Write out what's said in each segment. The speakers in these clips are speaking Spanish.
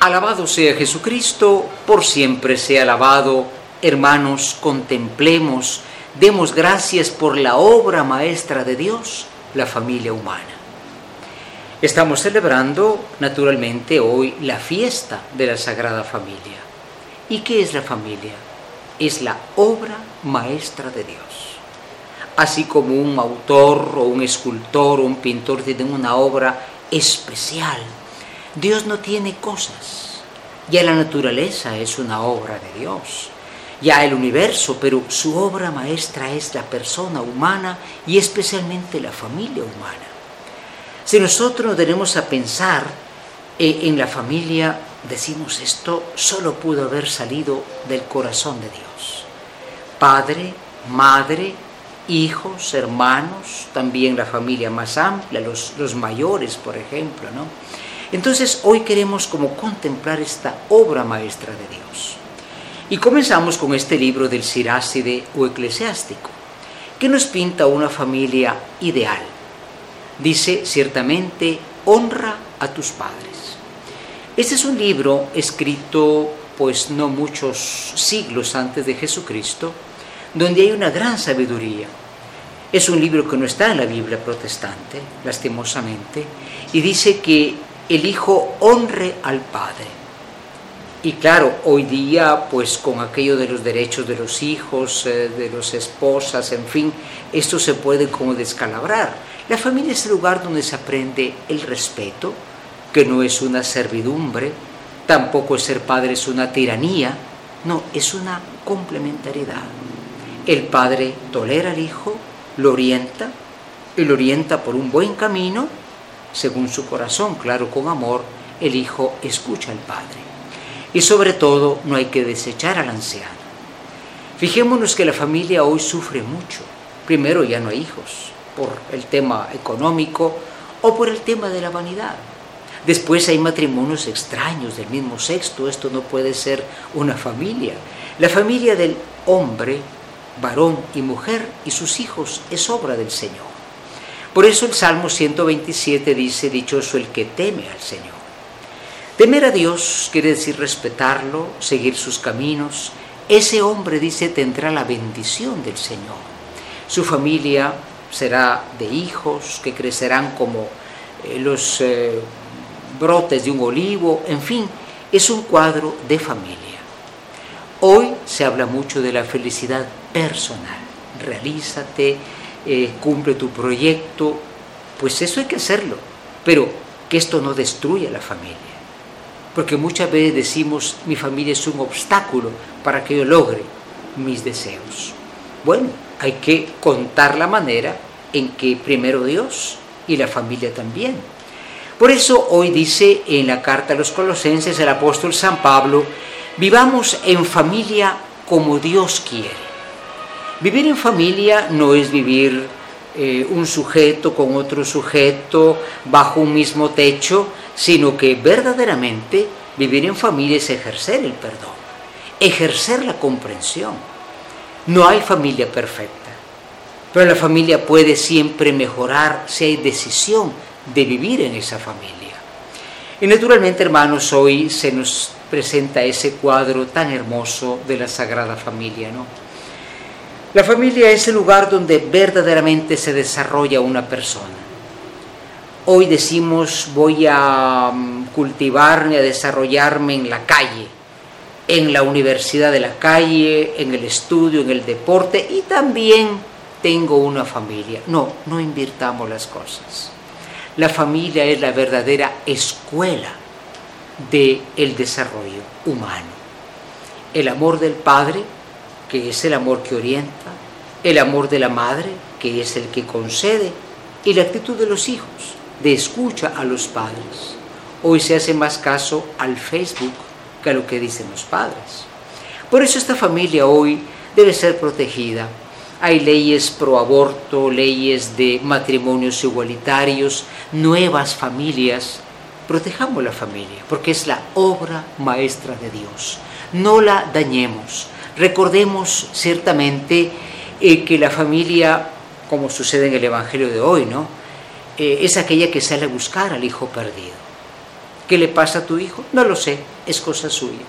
Alabado sea Jesucristo, por siempre sea alabado. Hermanos, contemplemos, demos gracias por la obra maestra de Dios, la familia humana. Estamos celebrando naturalmente hoy la fiesta de la Sagrada Familia. ¿Y qué es la familia? Es la obra maestra de Dios. Así como un autor o un escultor o un pintor tienen una obra especial, Dios no tiene cosas. Ya la naturaleza es una obra de Dios, ya el universo, pero su obra maestra es la persona humana y especialmente la familia humana. Si nosotros nos tenemos a pensar eh, en la familia, decimos esto solo pudo haber salido del corazón de Dios. Padre, madre, hijos, hermanos, también la familia más amplia, los, los mayores, por ejemplo, ¿no? Entonces hoy queremos como contemplar esta obra maestra de Dios. Y comenzamos con este libro del Siráside o Eclesiástico, que nos pinta una familia ideal dice ciertamente, honra a tus padres. Este es un libro escrito pues no muchos siglos antes de Jesucristo, donde hay una gran sabiduría. Es un libro que no está en la Biblia protestante, lastimosamente, y dice que el hijo honre al padre. Y claro, hoy día, pues con aquello de los derechos de los hijos, eh, de las esposas, en fin, esto se puede como descalabrar. La familia es el lugar donde se aprende el respeto, que no es una servidumbre, tampoco ser padre es una tiranía, no, es una complementariedad. El padre tolera al hijo, lo orienta, y lo orienta por un buen camino, según su corazón, claro, con amor, el hijo escucha al padre. Y sobre todo, no hay que desechar al anciano. Fijémonos que la familia hoy sufre mucho. Primero, ya no hay hijos por el tema económico o por el tema de la vanidad. Después hay matrimonios extraños del mismo sexo, esto no puede ser una familia. La familia del hombre, varón y mujer y sus hijos es obra del Señor. Por eso el Salmo 127 dice, dichoso el que teme al Señor. Temer a Dios quiere decir respetarlo, seguir sus caminos. Ese hombre, dice, tendrá la bendición del Señor. Su familia será de hijos que crecerán como eh, los eh, brotes de un olivo, en fin, es un cuadro de familia. Hoy se habla mucho de la felicidad personal. Realízate, eh, cumple tu proyecto, pues eso hay que hacerlo, pero que esto no destruya la familia. Porque muchas veces decimos, mi familia es un obstáculo para que yo logre mis deseos. Bueno, hay que contar la manera en que primero Dios y la familia también. Por eso hoy dice en la carta a los colosenses el apóstol San Pablo, vivamos en familia como Dios quiere. Vivir en familia no es vivir eh, un sujeto con otro sujeto bajo un mismo techo, sino que verdaderamente vivir en familia es ejercer el perdón, ejercer la comprensión. No hay familia perfecta pero la familia puede siempre mejorar si hay decisión de vivir en esa familia. Y naturalmente, hermanos, hoy se nos presenta ese cuadro tan hermoso de la Sagrada Familia, ¿no? La familia es el lugar donde verdaderamente se desarrolla una persona. Hoy decimos voy a mm, cultivarme, a desarrollarme en la calle, en la universidad de la calle, en el estudio, en el deporte y también tengo una familia. No, no invirtamos las cosas. La familia es la verdadera escuela del el desarrollo humano. El amor del padre, que es el amor que orienta, el amor de la madre, que es el que concede, y la actitud de los hijos, de escucha a los padres. Hoy se hace más caso al Facebook que a lo que dicen los padres. Por eso esta familia hoy debe ser protegida hay leyes pro aborto, leyes de matrimonios igualitarios, nuevas familias. Protejamos la familia porque es la obra maestra de Dios. No la dañemos. Recordemos ciertamente eh, que la familia, como sucede en el Evangelio de hoy, ¿no? Eh, es aquella que sale a buscar al hijo perdido. ¿Qué le pasa a tu hijo? No lo sé, es cosa suya.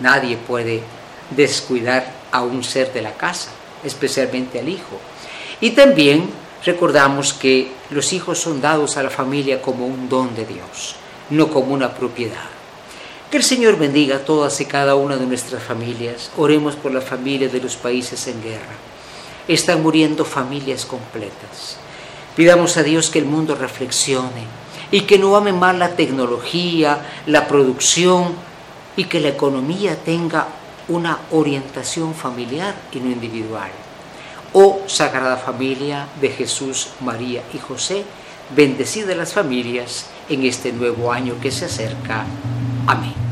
Nadie puede descuidar a un ser de la casa, especialmente al hijo. Y también recordamos que los hijos son dados a la familia como un don de Dios, no como una propiedad. Que el Señor bendiga a todas y cada una de nuestras familias. Oremos por las familias de los países en guerra. Están muriendo familias completas. Pidamos a Dios que el mundo reflexione y que no ame más la tecnología, la producción y que la economía tenga una orientación familiar y no individual. Oh Sagrada Familia de Jesús, María y José, bendecida las familias en este nuevo año que se acerca. Amén.